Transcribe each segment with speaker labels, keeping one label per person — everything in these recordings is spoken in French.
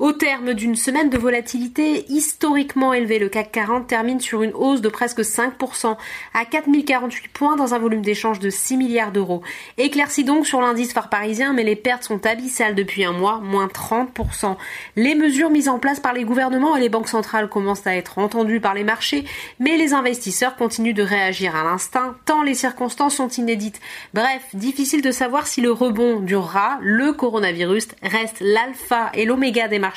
Speaker 1: Au terme d'une semaine de volatilité historiquement élevée, le CAC 40 termine sur une hausse de presque 5% à 4048 points dans un volume d'échange de 6 milliards d'euros. Éclairci donc sur l'indice phare parisien, mais les pertes sont abyssales depuis un mois, moins 30%. Les mesures mises en place par les gouvernements et les banques centrales commencent à être entendues par les marchés, mais les investisseurs continuent de réagir à l'instinct, tant les circonstances sont inédites. Bref, difficile de savoir si le rebond durera, le coronavirus reste l'alpha et l'oméga des marchés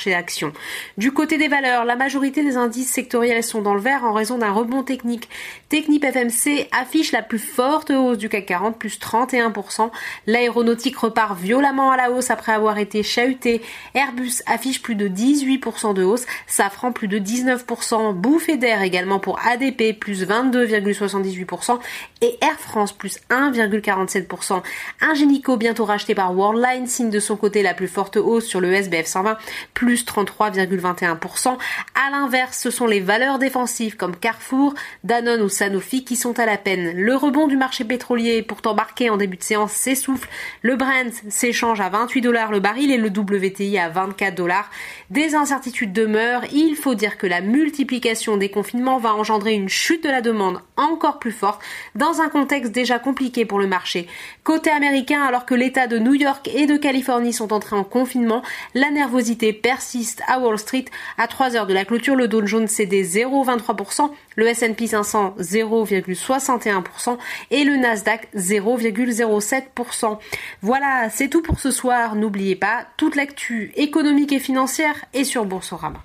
Speaker 1: du côté des valeurs, la majorité des indices sectoriels sont dans le vert en raison d'un rebond technique. Technip FMC affiche la plus forte hausse du CAC 40, plus 31%. L'aéronautique repart violemment à la hausse après avoir été chahuté. Airbus affiche plus de 18% de hausse. Safran plus de 19%. Bouffée d'air également pour ADP, plus 22,78%. Et Air France, plus 1,47%. Ingenico, bientôt racheté par Worldline, signe de son côté la plus forte hausse sur le SBF 120, plus 33,21%. À l'inverse, ce sont les valeurs défensives comme Carrefour, Danone ou Sanofi qui sont à la peine. Le rebond du marché pétrolier, pourtant marqué en début de séance, s'essouffle. Le Brent s'échange à 28 dollars le baril et le WTI à 24 dollars. Des incertitudes demeurent. Il faut dire que la multiplication des confinements va engendrer une chute de la demande encore plus forte dans un contexte déjà compliqué pour le marché. Côté américain, alors que l'État de New York et de Californie sont entrés en confinement, la nervosité persiste à Wall Street. À 3 heures de la clôture, le Dow Jones cédait 0,23%, le S&P 500 0,61% et le Nasdaq 0,07%. Voilà, c'est tout pour ce soir. N'oubliez pas, toute l'actu économique et financière est sur Boursorama.